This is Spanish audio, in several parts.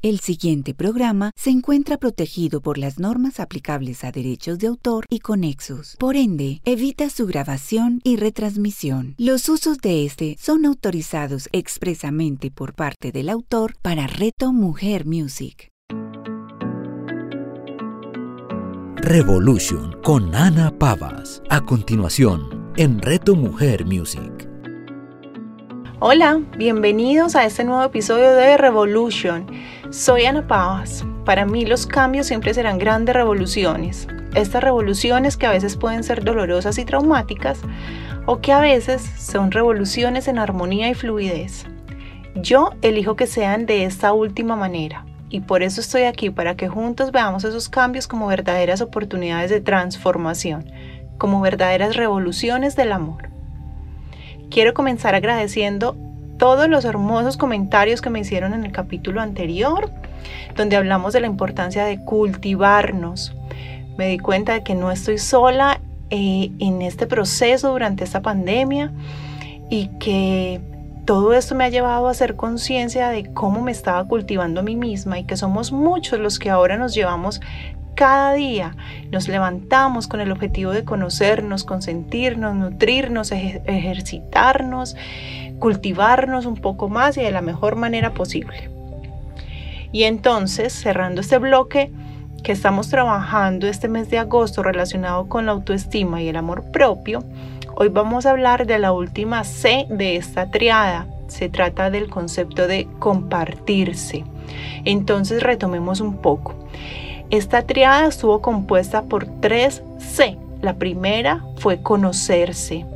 El siguiente programa se encuentra protegido por las normas aplicables a derechos de autor y conexos. Por ende, evita su grabación y retransmisión. Los usos de este son autorizados expresamente por parte del autor para Reto Mujer Music. Revolution con Ana Pavas. A continuación, en Reto Mujer Music. Hola, bienvenidos a este nuevo episodio de Revolution. Soy Ana Pavas. Para mí los cambios siempre serán grandes revoluciones. Estas revoluciones que a veces pueden ser dolorosas y traumáticas o que a veces son revoluciones en armonía y fluidez. Yo elijo que sean de esta última manera y por eso estoy aquí para que juntos veamos esos cambios como verdaderas oportunidades de transformación, como verdaderas revoluciones del amor. Quiero comenzar agradeciendo todos los hermosos comentarios que me hicieron en el capítulo anterior, donde hablamos de la importancia de cultivarnos. Me di cuenta de que no estoy sola eh, en este proceso durante esta pandemia y que todo esto me ha llevado a hacer conciencia de cómo me estaba cultivando a mí misma y que somos muchos los que ahora nos llevamos cada día nos levantamos con el objetivo de conocernos, consentirnos, nutrirnos, ejercitarnos, cultivarnos un poco más y de la mejor manera posible. Y entonces, cerrando este bloque que estamos trabajando este mes de agosto relacionado con la autoestima y el amor propio, hoy vamos a hablar de la última C de esta triada. Se trata del concepto de compartirse. Entonces retomemos un poco. Esta triada estuvo compuesta por tres C. La primera fue conocerse,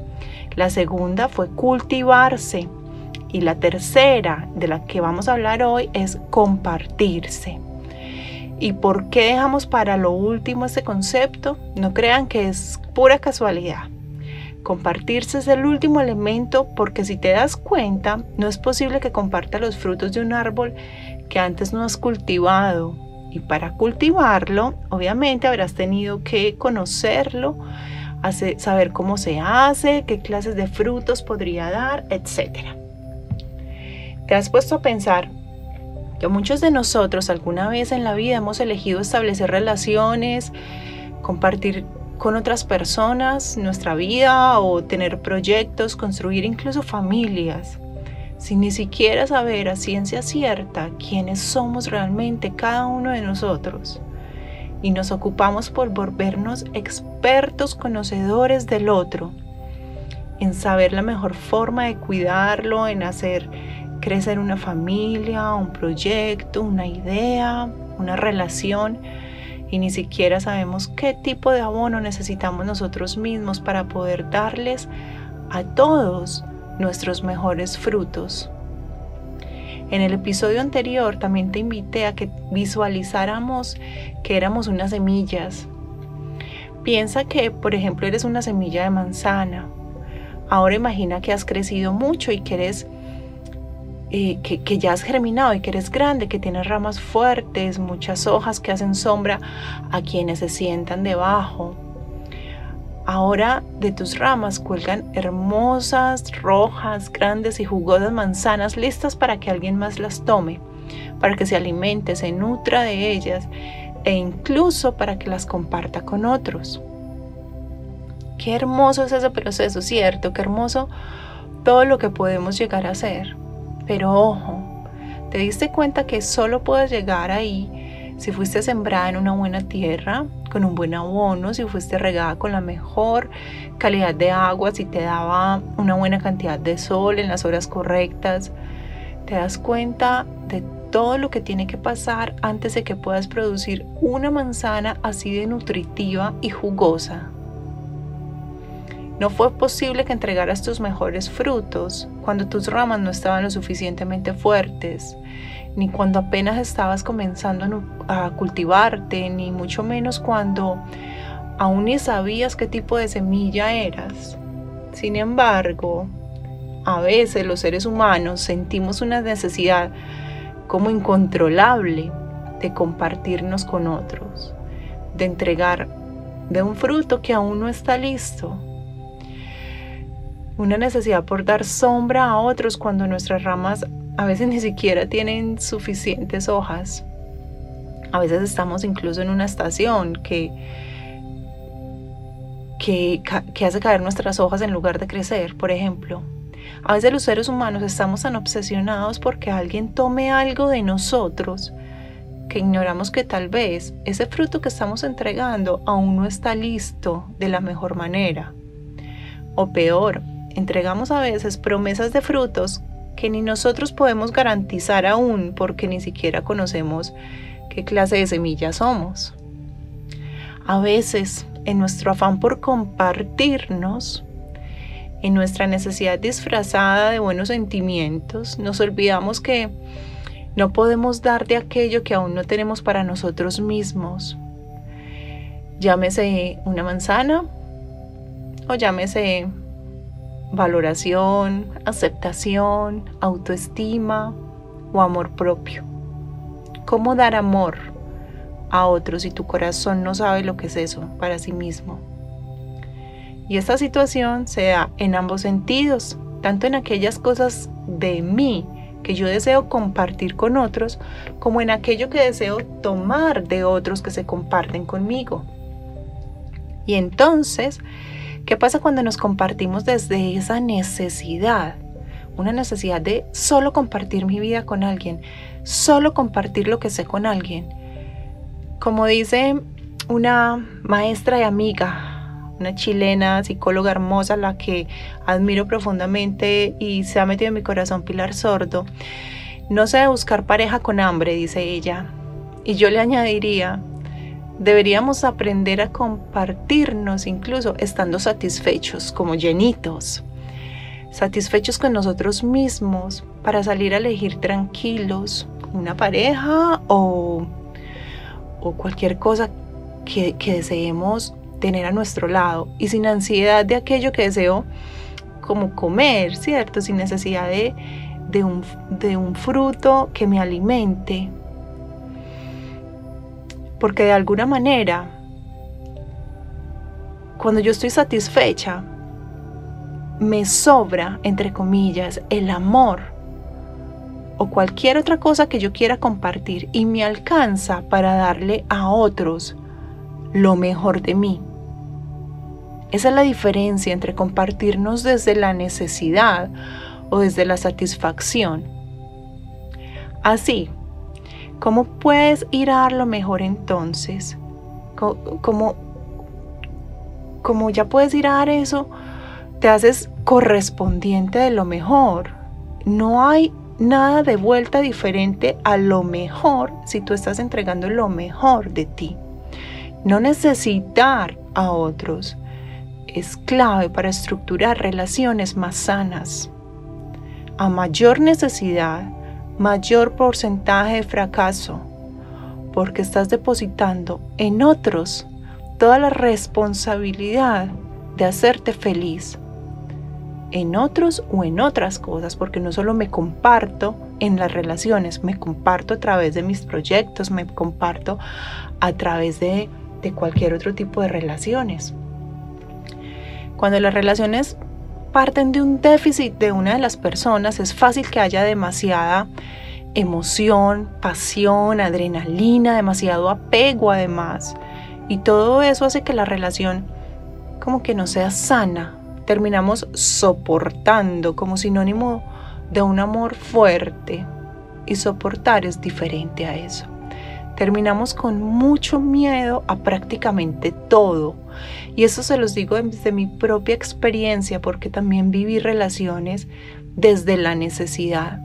la segunda fue cultivarse y la tercera de la que vamos a hablar hoy es compartirse. ¿Y por qué dejamos para lo último este concepto? No crean que es pura casualidad. Compartirse es el último elemento porque si te das cuenta, no es posible que comparta los frutos de un árbol que antes no has cultivado y para cultivarlo, obviamente habrás tenido que conocerlo, saber cómo se hace, qué clases de frutos podría dar, etc. ¿Te has puesto a pensar que muchos de nosotros alguna vez en la vida hemos elegido establecer relaciones, compartir con otras personas nuestra vida o tener proyectos, construir incluso familias? Sin ni siquiera saber a ciencia cierta quiénes somos realmente cada uno de nosotros. Y nos ocupamos por volvernos expertos conocedores del otro, en saber la mejor forma de cuidarlo, en hacer crecer una familia, un proyecto, una idea, una relación, y ni siquiera sabemos qué tipo de abono necesitamos nosotros mismos para poder darles a todos nuestros mejores frutos. En el episodio anterior también te invité a que visualizáramos que éramos unas semillas. Piensa que, por ejemplo, eres una semilla de manzana. Ahora imagina que has crecido mucho y que eres eh, que, que, ya has germinado y que eres grande, que tienes ramas fuertes, muchas hojas que hacen sombra a quienes se sientan debajo. Ahora de tus ramas cuelgan hermosas, rojas, grandes y jugosas manzanas listas para que alguien más las tome, para que se alimente, se nutra de ellas e incluso para que las comparta con otros. Qué hermoso es ese proceso, ¿cierto? Qué hermoso todo lo que podemos llegar a hacer. Pero ojo, ¿te diste cuenta que solo puedes llegar ahí si fuiste sembrada en una buena tierra, con un buen abono, si fuiste regada con la mejor calidad de agua, si te daba una buena cantidad de sol en las horas correctas, te das cuenta de todo lo que tiene que pasar antes de que puedas producir una manzana así de nutritiva y jugosa. No fue posible que entregaras tus mejores frutos cuando tus ramas no estaban lo suficientemente fuertes, ni cuando apenas estabas comenzando a cultivarte, ni mucho menos cuando aún ni sabías qué tipo de semilla eras. Sin embargo, a veces los seres humanos sentimos una necesidad como incontrolable de compartirnos con otros, de entregar de un fruto que aún no está listo. una necesidad por dar sombra a otros cuando nuestras ramas a veces ni siquiera tienen suficientes hojas. A veces estamos incluso en una estación que, que, hace caer nuestras hojas en lugar de crecer, por ejemplo. A veces los seres humanos estamos tan obsesionados porque alguien tome algo de nosotros que ignoramos que tal vez ese fruto que estamos entregando aún no está listo de la mejor manera. O peor, entregamos a veces promesas de frutos que ni nosotros podemos garantizar aún porque ni siquiera conocemos qué clase de semillas somos. A veces, en nuestro afán por compartirnos, en nuestra necesidad disfrazada de buenos sentimientos, nos olvidamos que no podemos dar de aquello que aún no tenemos para nosotros mismos. Llámese una manzana o llámese valoración, aceptación, autoestima o amor propio. ¿Cómo dar amor a otros si tu corazón no sabe lo que es eso para sí mismo? Y esta situación se da en ambos sentidos, tanto en aquellas cosas de mí que yo deseo compartir con otros, como en aquello que deseo tomar de otros que se comparten conmigo. Y entonces, ¿qué pasa cuando nos compartimos desde esa necesidad? Una necesidad de solo compartir mi vida con alguien, solo compartir lo que sé con alguien. Como dice una maestra y amiga una chilena, psicóloga hermosa, la que admiro profundamente y se ha metido en mi corazón, Pilar Sordo. No debe buscar pareja con hambre, dice ella. Y yo le añadiría, deberíamos aprender a compartirnos incluso estando satisfechos, como llenitos, satisfechos con nosotros mismos para salir a elegir tranquilos una pareja o, o cualquier cosa que, que deseemos tener a nuestro lado y sin ansiedad de aquello que deseo como comer, ¿cierto? Sin necesidad de, de, un, de un fruto que me alimente. Porque de alguna manera, cuando yo estoy satisfecha, me sobra, entre comillas, el amor o cualquier otra cosa que yo quiera compartir y me alcanza para darle a otros lo mejor de mí. Esa es la diferencia entre compartirnos desde la necesidad o desde la satisfacción. Así, ¿cómo puedes ir a dar lo mejor entonces? Como, como ya puedes ir a dar eso, te haces correspondiente de lo mejor. No hay nada de vuelta diferente a lo mejor si tú estás entregando lo mejor de ti. No necesitar a otros, es clave para estructurar relaciones más sanas. A mayor necesidad, mayor porcentaje de fracaso, porque estás depositando en otros toda la responsabilidad de hacerte feliz, en otros o en otras cosas, porque no solo me comparto en las relaciones, me comparto a través de mis proyectos, me comparto a través de, de cualquier otro tipo de relaciones. Cuando las relaciones parten de un déficit de una de las personas, es fácil que haya demasiada emoción, pasión, adrenalina, demasiado apego además. Y todo eso hace que la relación como que no sea sana. Terminamos soportando como sinónimo de un amor fuerte. Y soportar es diferente a eso terminamos con mucho miedo a prácticamente todo. Y eso se los digo desde mi propia experiencia porque también viví relaciones desde la necesidad.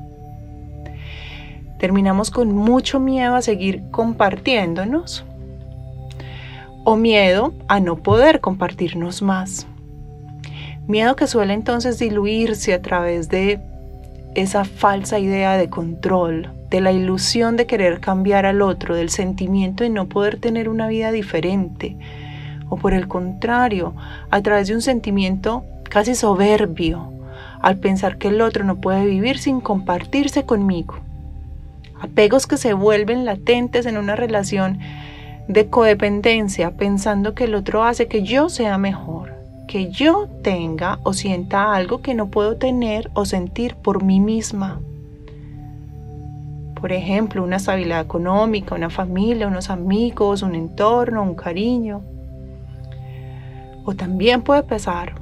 Terminamos con mucho miedo a seguir compartiéndonos o miedo a no poder compartirnos más. Miedo que suele entonces diluirse a través de esa falsa idea de control, de la ilusión de querer cambiar al otro, del sentimiento de no poder tener una vida diferente, o por el contrario, a través de un sentimiento casi soberbio, al pensar que el otro no puede vivir sin compartirse conmigo. Apegos que se vuelven latentes en una relación de codependencia, pensando que el otro hace que yo sea mejor que yo tenga o sienta algo que no puedo tener o sentir por mí misma. Por ejemplo, una estabilidad económica, una familia, unos amigos, un entorno, un cariño. O también puede pesar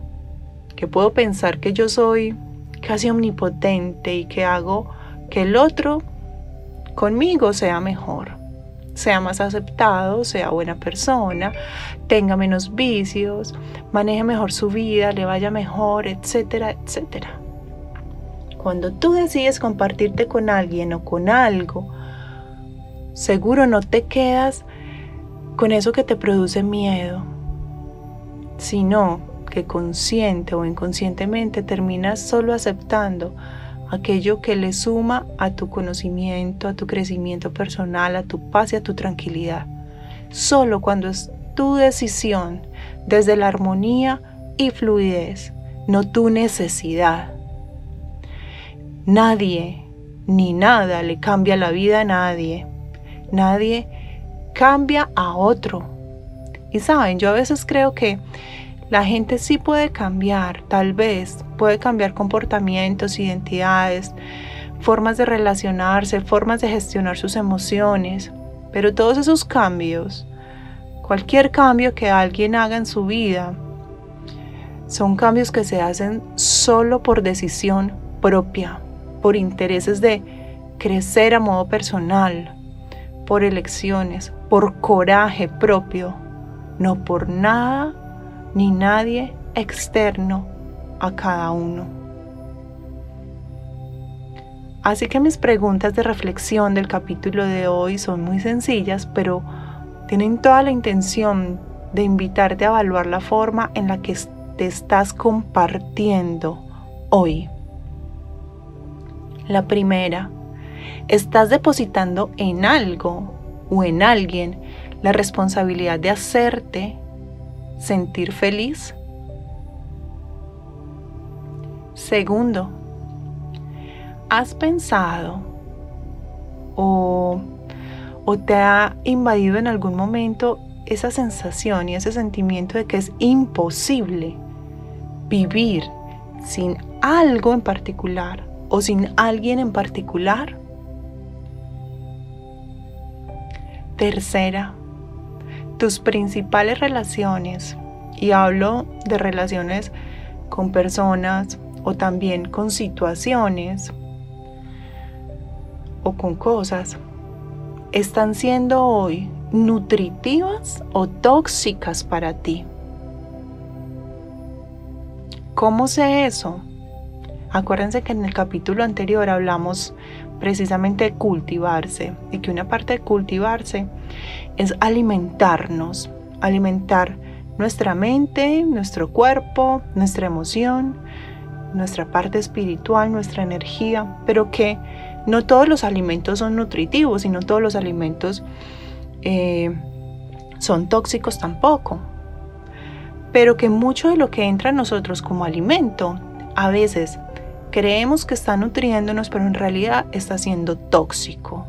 que puedo pensar que yo soy casi omnipotente y que hago que el otro conmigo sea mejor, sea más aceptado, sea buena persona, tenga menos vicios, maneje mejor su vida, le vaya mejor, etcétera, etcétera. Cuando tú decides compartirte con alguien o con algo, seguro no te quedas con eso que te produce miedo, sino que consciente o inconscientemente terminas solo aceptando aquello que le suma a tu conocimiento, a tu crecimiento personal, a tu paz y a tu tranquilidad. Solo cuando es tu decisión desde la armonía y fluidez, no tu necesidad. Nadie ni nada le cambia la vida a nadie. Nadie cambia a otro. Y saben, yo a veces creo que la gente sí puede cambiar, tal vez puede cambiar comportamientos, identidades, formas de relacionarse, formas de gestionar sus emociones, pero todos esos cambios, cualquier cambio que alguien haga en su vida, son cambios que se hacen solo por decisión propia, por intereses de crecer a modo personal, por elecciones, por coraje propio, no por nada ni nadie externo a cada uno. Así que mis preguntas de reflexión del capítulo de hoy son muy sencillas, pero tienen toda la intención de invitarte a evaluar la forma en la que te estás compartiendo hoy. La primera, estás depositando en algo o en alguien la responsabilidad de hacerte sentir feliz. Segundo, ¿has pensado o, o, te ha invadido en algún momento esa sensación y ese sentimiento de que es imposible vivir sin algo en particular o sin alguien en particular. Tercera, tus principales relaciones, y hablo de relaciones con personas o también con situaciones o con cosas, están siendo hoy nutritivas o tóxicas para ti. ¿Cómo sé eso? Acuérdense que en el capítulo anterior hablamos precisamente de cultivarse y que una parte de cultivarse es alimentarnos, alimentar nuestra mente, nuestro cuerpo, nuestra emoción, nuestra parte espiritual, nuestra energía, pero que no todos los alimentos son nutritivos y no todos los alimentos eh, son tóxicos tampoco, pero que mucho de lo que entra en nosotros como alimento a veces creemos que está nutriéndonos, pero en realidad está siendo tóxico.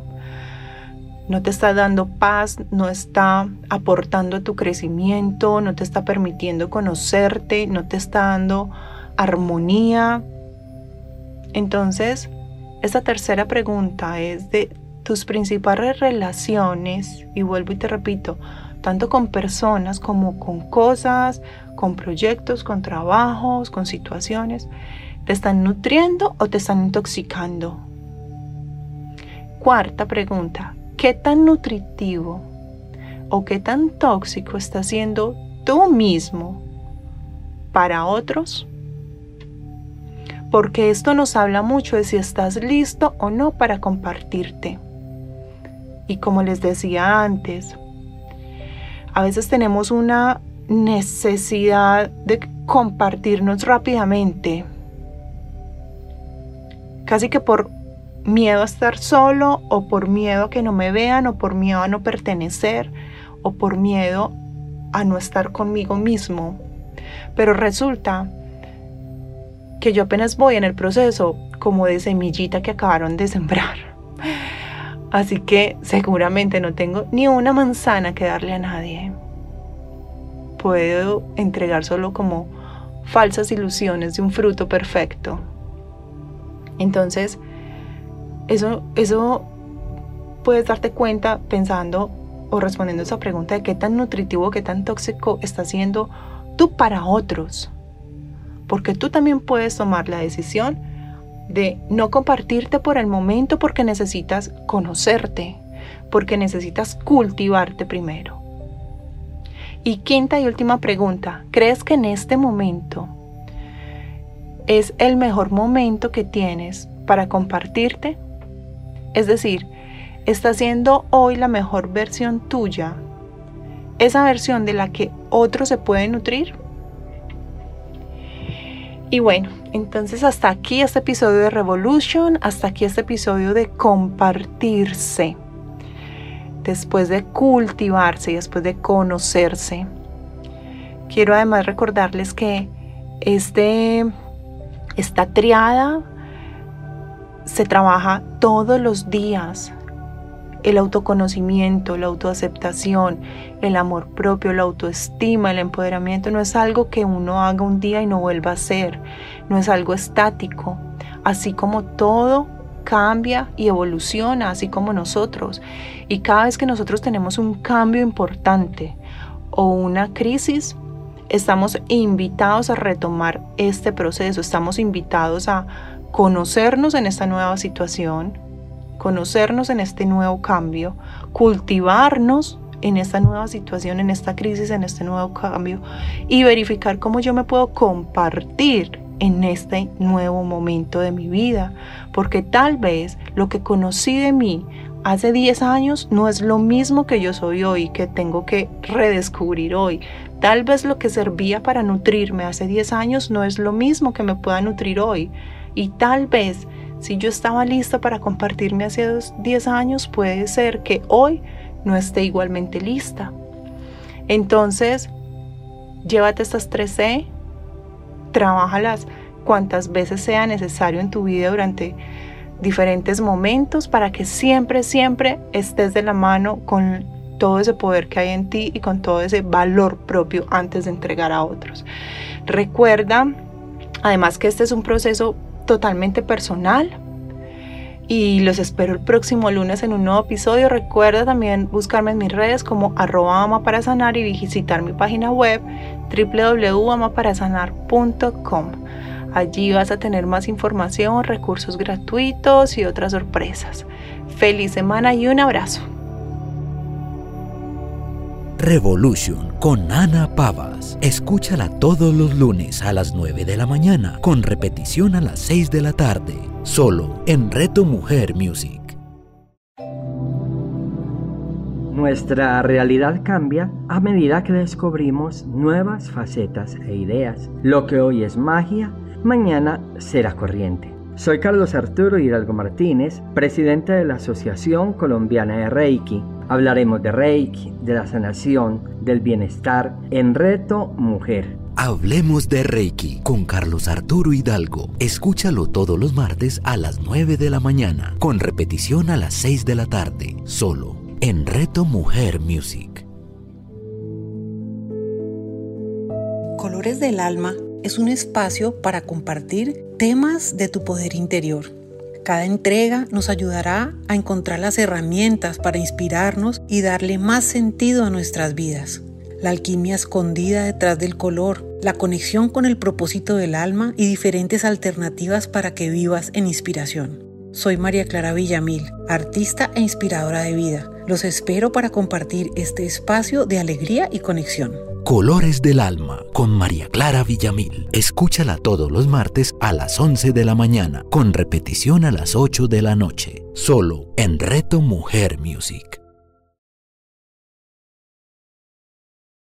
No te está dando paz, no está aportando tu crecimiento, no te está permitiendo conocerte, no te está dando armonía. Entonces, esta tercera pregunta es de tus principales relaciones, y vuelvo y te repito, tanto con personas como con cosas, con proyectos, con trabajos, con situaciones. ¿Te están nutriendo o te están intoxicando? Cuarta pregunta, ¿qué tan nutritivo o qué tan tóxico estás siendo tú mismo para otros? Porque esto nos habla mucho de si estás listo o no para compartirte. Y como les decía antes, a veces tenemos una necesidad de compartirnos rápidamente casi que por miedo a estar solo o por miedo a que no me vean o por miedo a no pertenecer o por miedo a no estar conmigo mismo. Pero resulta que yo apenas voy en el proceso como de semillita que acabaron de sembrar. Así que seguramente no tengo ni una manzana que darle a nadie. Puedo entregar solo como falsas ilusiones de un fruto perfecto. Entonces, eso, eso puedes darte cuenta pensando o respondiendo esa pregunta de qué tan nutritivo, qué tan tóxico está siendo tú para otros. Porque tú también puedes tomar la decisión de no compartirte por el momento porque necesitas conocerte, porque necesitas cultivarte primero. Y quinta y última pregunta, ¿crees que en este momento es el mejor momento que tienes para compartirte? Es decir, ¿está siendo hoy la mejor versión tuya? ¿Esa versión de la que otro se puede nutrir? Y bueno, entonces hasta aquí este episodio de Revolution, hasta aquí este episodio de compartirse después de cultivarse y después de conocerse. Quiero además recordarles que este, esta triada se trabaja todos los días. El autoconocimiento, la autoaceptación, el amor propio, la autoestima, el empoderamiento no es algo que uno haga un día y no vuelva a hacer, no es algo estático. Así como todo cambia y evoluciona, así como nosotros. Y cada vez que nosotros tenemos un cambio importante o una crisis, estamos invitados a retomar este proceso, estamos invitados a conocernos en esta nueva situación, conocernos en este nuevo cambio, cultivarnos en esta nueva situación, en esta crisis, en este nuevo cambio y verificar cómo yo me puedo compartir en este nuevo momento de mi vida, porque tal vez lo que conocí de mí hace 10 años no es lo mismo que yo soy hoy, que tengo que redescubrir hoy. Tal vez lo que servía para nutrirme hace 10 años no es lo mismo que me pueda nutrir hoy. Y tal vez si yo estaba lista para compartirme hace 10 años, puede ser que hoy no esté igualmente lista. Entonces, llévate estas 3C, Trabájalas cuantas veces sea necesario en tu vida durante diferentes momentos para que siempre, siempre estés de la mano con todo ese poder que hay en ti y con todo ese valor propio antes de entregar a otros. Recuerda, además que este es un proceso totalmente personal, y los espero el próximo lunes en un nuevo episodio. Recuerda también buscarme en mis redes como arroba ama para sanar y visitar mi página web www.amaparasanar.com. Allí vas a tener más información, recursos gratuitos y otras sorpresas. Feliz semana y un abrazo. Revolution con Ana Pavas. Escúchala todos los lunes a las 9 de la mañana, con repetición a las 6 de la tarde, solo en Reto Mujer Music. Nuestra realidad cambia a medida que descubrimos nuevas facetas e ideas. Lo que hoy es magia, mañana será corriente. Soy Carlos Arturo Hidalgo Martínez, presidente de la Asociación Colombiana de Reiki Hablaremos de Reiki, de la sanación, del bienestar en Reto Mujer. Hablemos de Reiki con Carlos Arturo Hidalgo. Escúchalo todos los martes a las 9 de la mañana, con repetición a las 6 de la tarde, solo en Reto Mujer Music. Colores del Alma es un espacio para compartir temas de tu poder interior cada entrega nos ayudará a encontrar las herramientas para inspirarnos y darle más sentido a nuestras vidas. La alquimia escondida detrás del color, la conexión con el propósito del alma y diferentes alternativas para que vivas en inspiración. Soy María Clara Villamil, artista e inspiradora de vida. Los espero para compartir este espacio de alegría y conexión. Colores del Alma con María Clara Villamil. Escúchala todos los martes a las 11 de la mañana, con repetición a las 8 de la noche, solo en Reto Mujer Music.